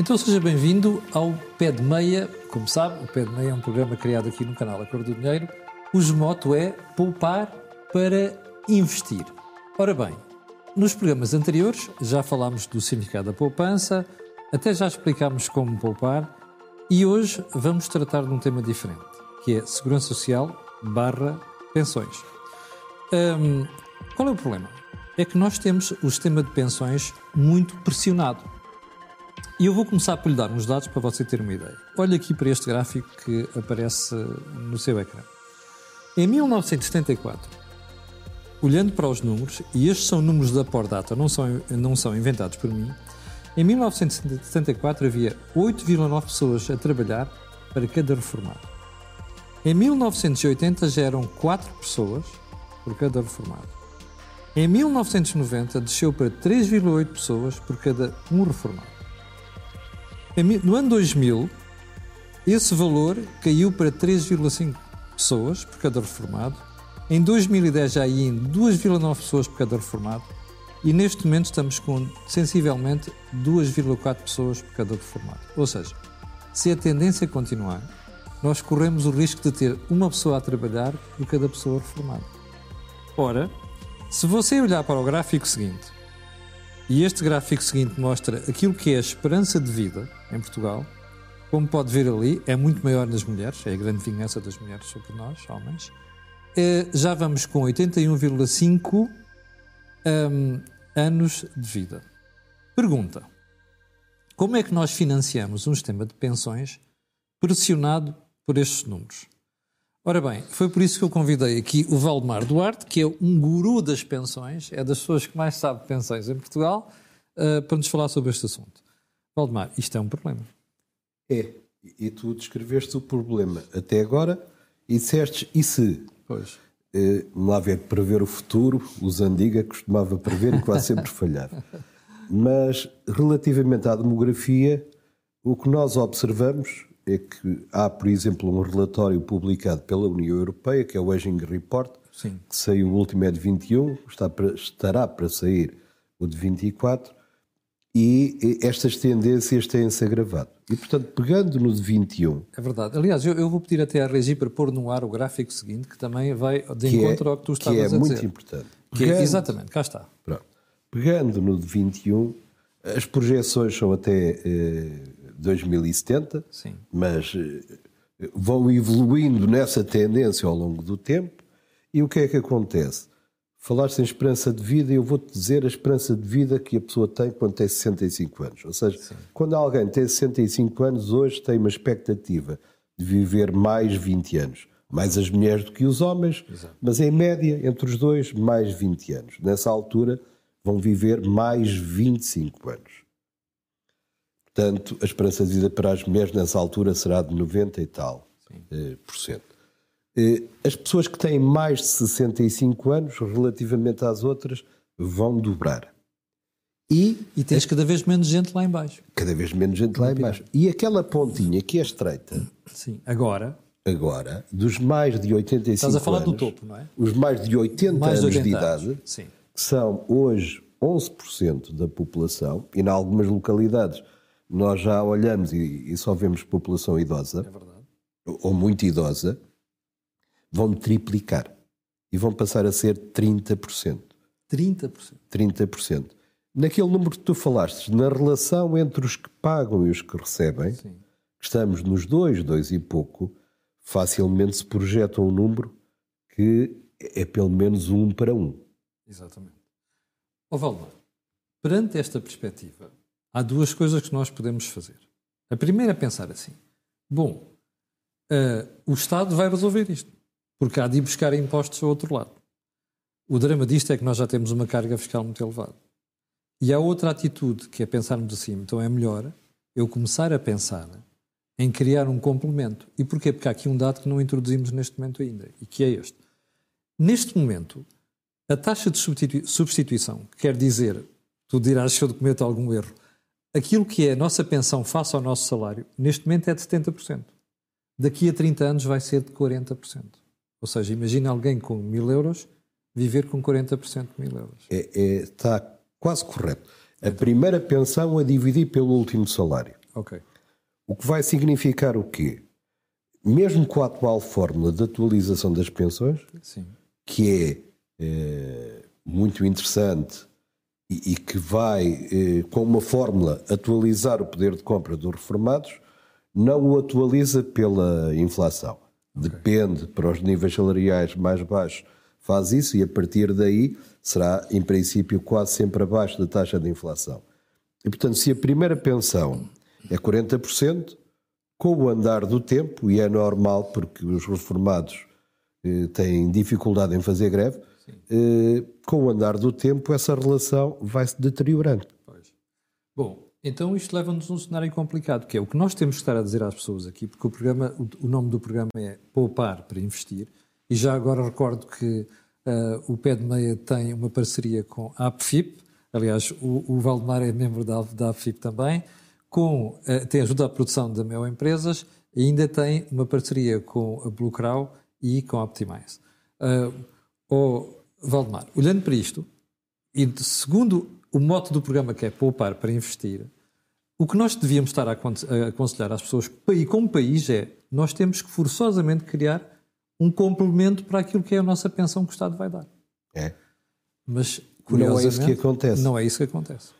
Então seja bem-vindo ao Pé de Meia. Como sabe, o Pé de Meia é um programa criado aqui no canal A Cor do Dinheiro, cujo moto é poupar para investir. Ora bem, nos programas anteriores já falámos do significado da poupança, até já explicámos como poupar e hoje vamos tratar de um tema diferente, que é segurança social barra pensões. Hum, qual é o problema? É que nós temos o sistema de pensões muito pressionado. E eu vou começar por lhe dar uns dados para você ter uma ideia. Olha aqui para este gráfico que aparece no seu ecrã. Em 1974, olhando para os números, e estes são números da Pordata, não são, não são inventados por mim, em 1974 havia 8,9 pessoas a trabalhar para cada reformado. Em 1980 já eram 4 pessoas por cada reformado. Em 1990 desceu para 3,8 pessoas por cada um reformado. No ano 2000, esse valor caiu para 3,5 pessoas por cada reformado. Em 2010 já ia em 2,9 pessoas por cada reformado. E neste momento estamos com sensivelmente 2,4 pessoas por cada reformado. Ou seja, se a tendência continuar, nós corremos o risco de ter uma pessoa a trabalhar por cada pessoa reformada. Ora, se você olhar para o gráfico seguinte, e este gráfico seguinte mostra aquilo que é a esperança de vida em Portugal, como pode ver ali, é muito maior nas mulheres, é a grande vingança das mulheres sobre nós, homens. Eh, já vamos com 81,5 um, anos de vida. Pergunta: Como é que nós financiamos um sistema de pensões pressionado por estes números? Ora bem, foi por isso que eu convidei aqui o Valdemar Duarte, que é um guru das pensões, é das pessoas que mais sabe de pensões em Portugal, uh, para nos falar sobre este assunto. Valdemar, isto é um problema. É, e tu descreveste o problema até agora e disseste e se? Pois. Uh, lá ver prever o futuro, o Zandiga costumava prever e quase sempre falhar. Mas relativamente à demografia, o que nós observamos é que há, por exemplo, um relatório publicado pela União Europeia, que é o Aging Report, Sim. que saiu o último é de 21, está para, estará para sair o de 24, e estas tendências têm-se agravado. E, portanto, pegando no de 21... É verdade. Aliás, eu, eu vou pedir até à Regi para pôr no ar o gráfico seguinte, que também vai de é- encontro é, ao que tu estavas que é a dizer. muito importante. É pegando, é, exatamente, cá está. Pronto. Pegando no de 21, as projeções são até... Eh, 2070, Sim. mas eh, vão evoluindo nessa tendência ao longo do tempo. E o que é que acontece? Falaste em esperança de vida, eu vou-te dizer a esperança de vida que a pessoa tem quando tem 65 anos. Ou seja, Sim. quando alguém tem 65 anos, hoje tem uma expectativa de viver mais 20 anos. Mais as mulheres do que os homens, Exato. mas em média, entre os dois, mais 20 anos. Nessa altura, vão viver mais 25 anos. Portanto, a esperança de vida para as mulheres nessa altura será de 90 e tal eh, por cento. Eh, as pessoas que têm mais de 65 anos, relativamente às outras, vão dobrar. E, e tens cada vez menos gente lá embaixo. Cada vez menos gente lá embaixo. E aquela pontinha que é estreita. Sim, agora. Agora, dos mais de 85 Estás a falar anos, do topo, não é? Os mais de 80 mais anos 80 de idade, anos. Sim. que são hoje 11% da população, e em algumas localidades nós já olhamos e, e só vemos população idosa, é ou muito idosa, vão triplicar e vão passar a ser 30%. 30%. 30%. Naquele número que tu falaste, na relação entre os que pagam e os que recebem, Sim. estamos nos dois, dois e pouco, facilmente se projeta um número que é pelo menos um para um. Exatamente. Ó Valdemar, perante esta perspectiva, há duas coisas que nós podemos fazer. A primeira é pensar assim: bom, uh, o Estado vai resolver isto, porque há de ir buscar impostos ao outro lado. O drama disto é que nós já temos uma carga fiscal muito elevada. E há outra atitude, que é pensarmos assim: então é melhor eu começar a pensar em criar um complemento. E porquê? Porque há aqui um dado que não introduzimos neste momento ainda, e que é este. Neste momento, a taxa de substituição, que quer dizer, tu dirás se eu documento algum erro, aquilo que é a nossa pensão face ao nosso salário, neste momento é de 70%. Daqui a 30 anos vai ser de 40%. Ou seja, imagina alguém com mil euros viver com 40% de mil euros. É, é, está quase correto. A primeira pensão a dividir pelo último salário. Ok. O que vai significar o quê? Mesmo com a atual fórmula de atualização das pensões, Sim. que é eh, muito interessante e, e que vai, eh, com uma fórmula, atualizar o poder de compra dos reformados, não o atualiza pela inflação. Depende para os níveis salariais mais baixos, faz isso e a partir daí será, em princípio, quase sempre abaixo da taxa de inflação. E, portanto, se a primeira pensão é 40%, com o andar do tempo, e é normal porque os reformados eh, têm dificuldade em fazer greve, eh, com o andar do tempo essa relação vai se deteriorando. Pois. Bom, então isto leva-nos a um cenário complicado, que é o que nós temos que estar a dizer às pessoas aqui, porque o, programa, o, nome do programa é Poupar para Investir, e já agora recordo que uh, o Pé de Meia tem uma parceria com a APFIP, aliás, o, o Valdemar é membro da, da APFIP também, com, uh, tem ajuda à produção da Mel Empresas e ainda tem uma parceria com a Blue Crow e com a Optimize. Uh, oh, Valdemar, olhando para isto, e segundo o mote do programa que é poupar para investir, o que nós devíamos estar a aconselhar às pessoas, como país, é nós temos que forçosamente criar um complemento para aquilo que é a nossa pensão que o Estado vai dar. É. Mas, não é isso que acontece. Não é isso que acontece.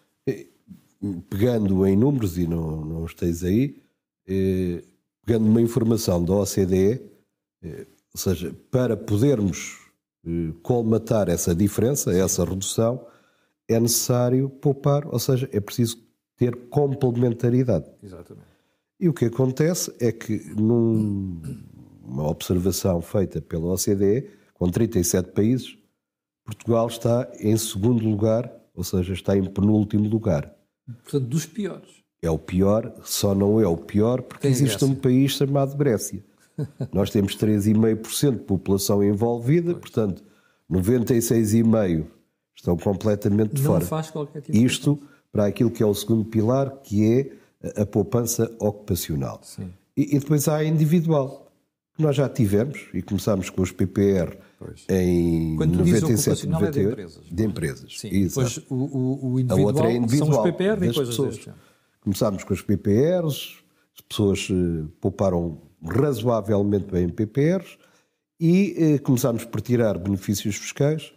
Pegando em números, e não, não esteis aí, eh, pegando uma informação da OCDE, eh, ou seja, para podermos eh, colmatar essa diferença, essa redução, é necessário poupar, ou seja, é preciso ter complementaridade. Exatamente. E o que acontece é que, numa observação feita pela OCDE, com 37 países, Portugal está em segundo lugar, ou seja, está em penúltimo lugar. Portanto, dos piores. É o pior, só não é o pior porque Tem existe um país chamado Grécia. Nós temos 3,5% de população envolvida, pois. portanto, 96,5% estão completamente de não fora. faz qualquer tipo Isto para aquilo que é o segundo pilar, que é a poupança ocupacional. Sim. E, e depois há a individual, que nós já tivemos, e começámos com os PPR Pois. em Quando tu dizes 97, ocupacional é de 98, empresas. de empresas. Sim. Exato. Depois o, o, o A individual, outra é individual, são os PPR e coisas pessoas. deste género. Começámos com os PPRs, as pessoas eh, pouparam razoavelmente bem em PPRs e eh, começámos por tirar benefícios fiscais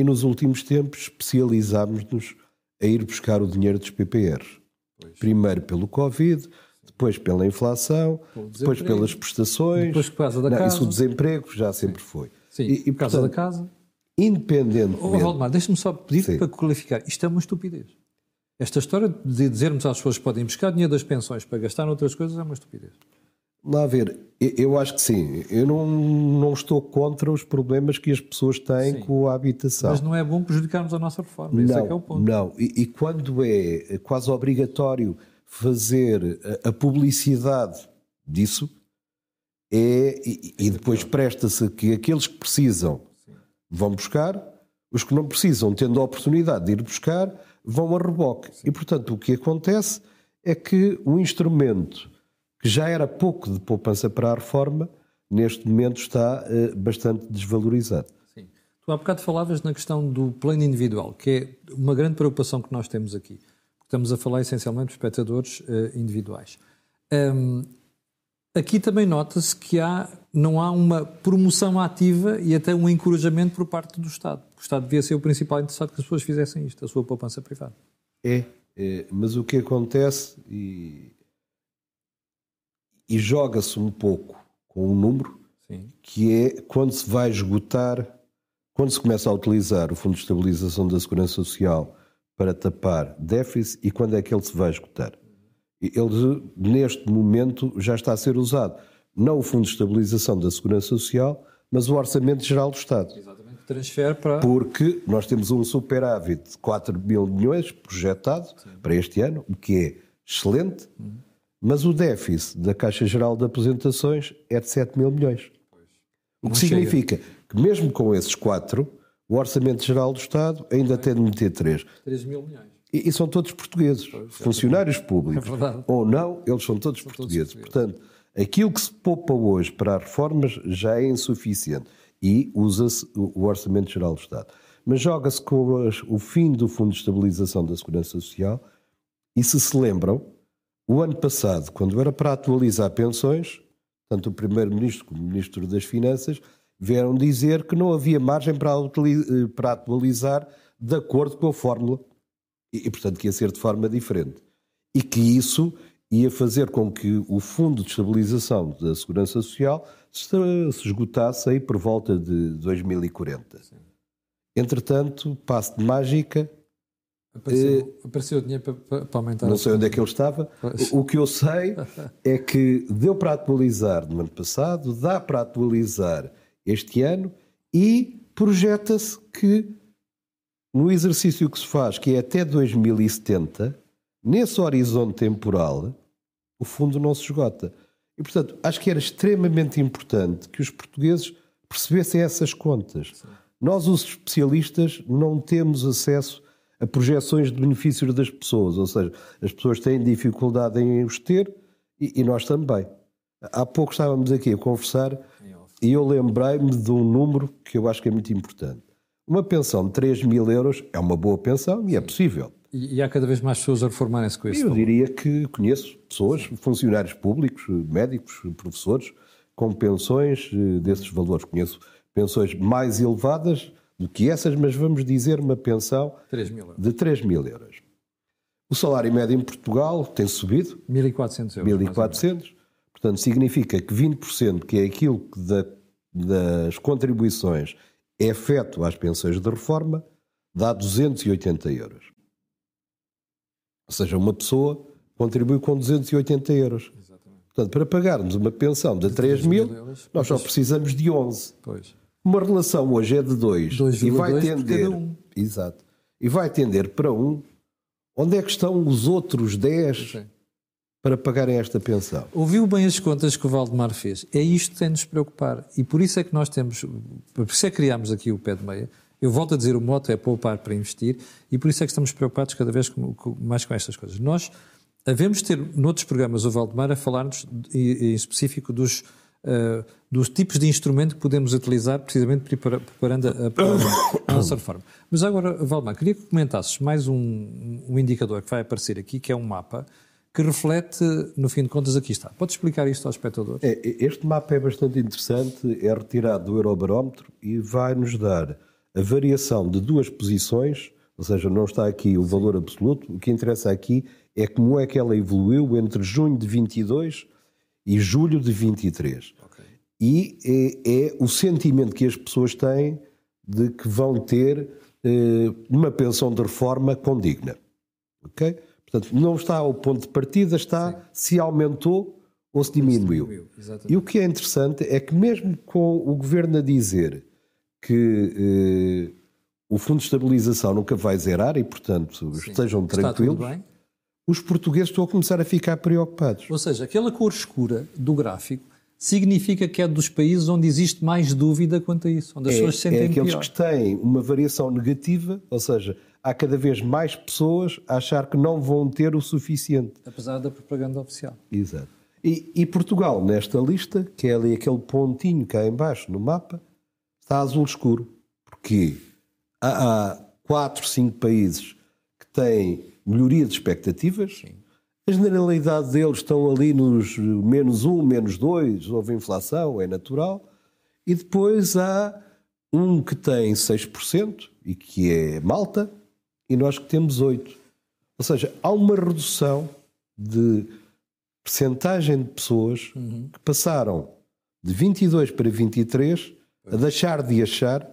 e nos últimos tempos especializámos-nos a ir buscar o dinheiro dos PPRs. Pois. Primeiro pelo Covid, depois pela inflação, depois pelas prestações. depois por causa da Não, casa. Isso o desemprego já sempre foi. Sim, E, e, por causa portanto, da casa. Independentemente. Oh, Valdemar, deixa-me só pedir Sim. para qualificar. Isto é uma estupidez. Esta história de dizermos às pessoas que podem buscar dinheiro das pensões para gastar noutras coisas é uma estupidez. Lá ver, eu- acho que sim. Eu não, não estou contra os problemas que as pessoas têm Sim. com a habitação. Mas não é bom prejudicarmos a nossa reforma. Esse não, é que é o ponto. não. E, e quando é quase obrigatório fazer a, a publicidade disso, é, e, e depois presta-se que aqueles que precisam vão buscar, os que não precisam, tendo a oportunidade de ir buscar, vão a reboque. E, portanto, o que acontece é que o instrumento que já era pouco de poupança para a reforma, neste momento está eh, bastante desvalorizado. Sim. Tu há bocado falavas na questão do plano individual, que é uma grande preocupação que nós temos aqui. Estamos a falar essencialmente de espectadores eh, individuais. Hum, aqui também nota-se que há, não há uma promoção ativa e até um encorajamento por parte do Estado. O Estado devia ser o principal interessado que as pessoas fizessem isto, a sua poupança privada. É, é, mas o que acontece e, e joga-se um pouco com um número Sim. que é quando se vai esgotar, quando se começa a utilizar o Fundo de Estabilização da Segurança Social para tapar déficit e quando é que ele se vai esgotar. E Ele, neste momento, já está a ser usado. Não o Fundo de Estabilização da Segurança Social, mas o Orçamento Geral do Estado. Exatamente. Transfere para. Porque nós temos um superávit de 4 mil milhões projetado para este ano, o que é excelente, mas o déficit da Caixa Geral de Aposentações é de 7 mil milhões. O Não que significa que, mesmo com esses quatro, o Orçamento Geral do Estado ainda tem de meter 3. 3 mil milhões. E, e são todos portugueses, funcionários públicos. É. Ou não, eles são todos portugueses. Portanto, aquilo que se poupa hoje para as reformas já é insuficiente e usa-se o Orçamento Geral do Estado. Mas joga-se com o fim do Fundo de Estabilização da Segurança Social e, se se lembram, O ano passado, quando era para atualizar pensões, tanto o Primeiro-Ministro como o Ministro das Finanças vieram dizer que não havia margem para, eh, para atualizar de acordo com a fórmula e, portanto, que ia ser de forma diferente. E que isso ia fazer com que o Fundo de Estabilização da Segurança Social se, se esgotasse aí por volta de 2040. Sim. Entretanto, passo de mágica. Apareceu, eh, apareceu dinheiro para, para aumentar. Não sei onde é que ele estava. Pois. O que eu sei é que deu para atualizar no ano passado, dá para atualizar este ano e projeta-se que no exercício que se faz, que é até 2070, nesse horizonte temporal, o fundo não se esgota. E, portanto, acho que era extremamente importante que os portugueses percebessem essas contas. Sim. Nós, os especialistas, não temos acesso a projeções de benefícios das pessoas, ou seja, as pessoas têm dificuldade em os ter e, e nós também. Há pouco estávamos aqui a conversar e eu lembrei-me de um número que eu acho que é muito importante. Uma pensão de 3 mil euros é uma boa pensão e é possível. E, e há cada vez mais pessoas a reformarem-se com isso? Eu diria que conheço pessoas, funcionários públicos, médicos, professores, com pensões eh, desses valores. Conheço pensões mais elevadas do que essas, mas vamos dizer uma pensão 3 de 3 mil euros. O salário médio em Portugal tem subido. 1.400 euros. 1.400. Portanto, significa que 20%, que é aquilo que da, das contribuições é afeto às pensões de reforma, dá 280 euros. Ou seja, uma pessoa contribui com 280 euros. Exatamente. Portanto, para pagarmos uma pensão de 3 mil, euros, nós só precisamos de 11. Pois. Uma relação hoje é de 2 e vai tender. Um. Exato. E vai tender para 1. Um. Onde é que estão os outros 10 para pagarem esta pensão. Ouviu bem as contas que o Valdemar fez. É isto que tem de nos preocupar. E por isso é que nós temos, por isso é que criámos aqui o pé de meia. Eu volto a dizer, o moto é poupar para investir e por isso é que estamos preocupados cada vez mais com estas coisas. Nós havemos ter, noutros programas, o Valdemar a falar-nos em específico dos, uh, dos tipos de instrumento que podemos utilizar precisamente preparando a, nossa reforma. Mas agora, Valdemar, queria que comentasses mais um, um indicador que vai aparecer aqui, que é um mapa que reflete, no fim de contas, aqui está. Pode explicar isto aos espectadores? É, este mapa é bastante interessante, é retirado do Eurobarómetro e vai nos dar a variação de duas posições, ou seja, não está aqui o valor absoluto, o que interessa aqui é como é que ela evoluiu entre junho de 22 e julho de 23. Okay. E é, é, o sentimento que as pessoas têm de que vão ter eh, uma pensão de reforma condigna. Ok? Portanto, não está ao ponto de partida, está Sim. se aumentou ou se diminuiu. Se diminuiu e o que é interessante é que, mesmo com o governo a dizer que eh, o Fundo de Estabilização nunca vai zerar e, portanto, Sim. estejam tranquilos, os portugueses estão a começar a ficar preocupados. Ou seja, aquela cor escura do gráfico significa que é dos países onde existe mais dúvida quanto a isso, onde as é, pessoas se sentem É aqueles pior. que têm uma variação negativa, ou seja, há cada vez mais pessoas a achar que não vão ter o suficiente. Apesar da propaganda oficial. Exato. E, e Portugal, nesta lista, que é ali aquele pontinho cá embaixo no mapa, está azul escuro. Porque há, há quatro, cinco países têm melhoria de expectativas. Sim. A generalidade deles estão ali nos menos um, menos dois, houve inflação, é natural. E depois há um que tem 6% e que é Malta, e nós que temos 8. Ou seja, há uma redução de percentagem de pessoas uhum. que passaram de 22 para 23 a deixar de achar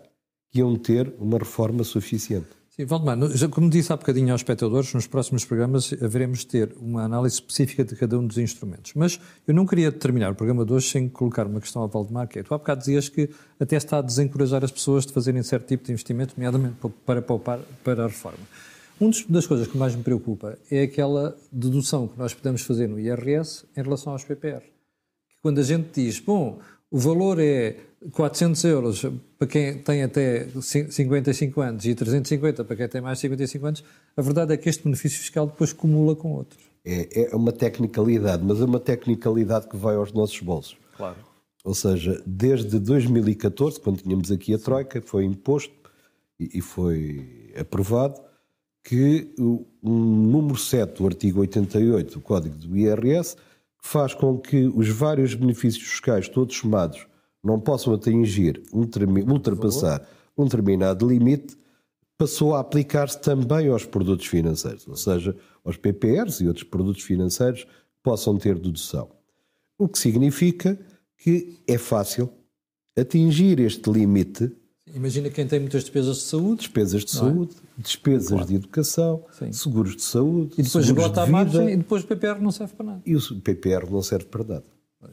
que iam ter uma reforma suficiente. Sim, Valdemar, como disse há bocadinho aos espectadores, nos próximos programas haveremos de ter uma análise específica de cada um dos instrumentos. Mas eu não queria terminar o programa de hoje sem colocar uma questão ao Valdemar, que é, tu há bocado dizias que até está a desencorajar as pessoas de fazerem certo tipo de investimento, nomeadamente para poupar para a reforma. Uma das coisas que mais me preocupa é aquela dedução que nós podemos fazer no IRS em relação aos PPR. Quando a gente diz, bom, o valor é 400 euros para quem tem até 55 anos e 350 para quem tem mais de 55 anos, a verdade é que este benefício fiscal depois cumula com outros. É, é uma tecnicalidade, mas é uma tecnicalidade que vai aos nossos bolsos. Claro. Ou seja, desde 2014, quando tínhamos aqui a Troika, foi imposto e foi aprovado que o número 7 do artigo 88 do Código do IRS faz com que os vários benefícios fiscais, todos somados, não possam atingir, um, ultrapassar um determinado limite, passou a aplicar-se também aos produtos financeiros, ou seja, aos PPRs e outros produtos financeiros que possam ter dedução. O que significa que é fácil atingir este limite. Imagina quem tem muitas despesas de saúde. Despesas de é? saúde, é? despesas claro. de educação, Sim. seguros de saúde. E depois esgota a margem e depois o PPR não serve para nada. E o PPR não serve para nada.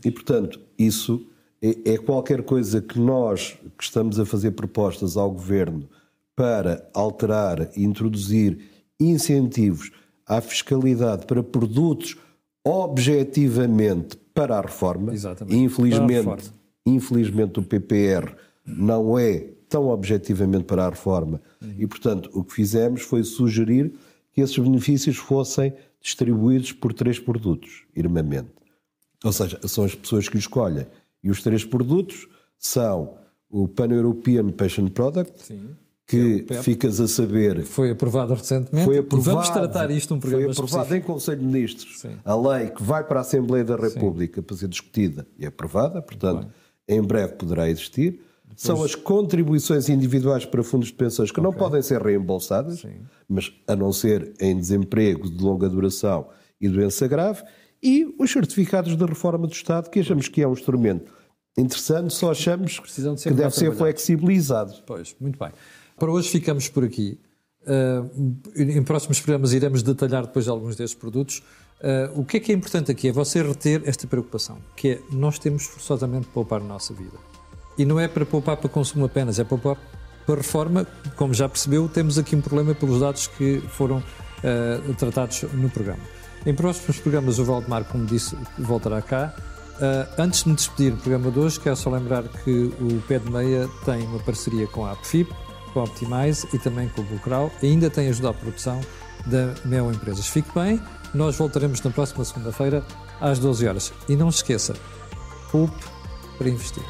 E, portanto, isso é, é qualquer coisa que nós que estamos a fazer propostas ao Governo para alterar e introduzir incentivos à fiscalidade para produtos objetivamente para a reforma. Exatamente. Infelizmente, a reforma. infelizmente o PPR não é tão objetivamente para a reforma uhum. e, portanto, o que fizemos foi sugerir que esses benefícios fossem distribuídos por três produtos, irmamente. Ou seja, são as pessoas que escolhem. E os três produtos são o Pan-European Pension Product, Sim que ficas a saber. Foi aprovado recentemente. Foi aprovado, vamos tratar isto num programa Foi aprovado específico. em Conselho de Ministros. Sim. A lei que vai para a Assembleia da República Sim. para ser discutida e aprovada, portanto, em breve poderá existir. Depois... São as contribuições individuais para fundos de pensões que okay. não podem ser reembolsadas, Sim. mas a não ser em desemprego de longa duração e doença grave, e os certificados de reforma do Estado, que achamos que é um instrumento interessante, só achamos de que deve ser flexibilizado. Pois, muito bem. Para hoje ficamos por aqui. Uh, em próximos programas iremos detalhar depois alguns destes produtos. Uh, o que é que é importante aqui é você reter esta preocupação, que é nós temos forçosamente de poupar na nossa vida. E não é para poupar para consumo apenas, é poupar para reforma. Como já percebeu, temos aqui um problema pelos dados que foram uh, tratados no programa. Em próximos programas, o Valdemar, como disse, voltará cá. Uh, antes de me despedir do programa de hoje, quero só lembrar que o Pé de Meia tem uma parceria com a APFIP, com a Optimize e também com o Bucral. Ainda tem ajudado a produção da Mel Empresas. Fique bem, nós voltaremos na próxima segunda-feira às 12 horas. E não se esqueça, poupe para investir.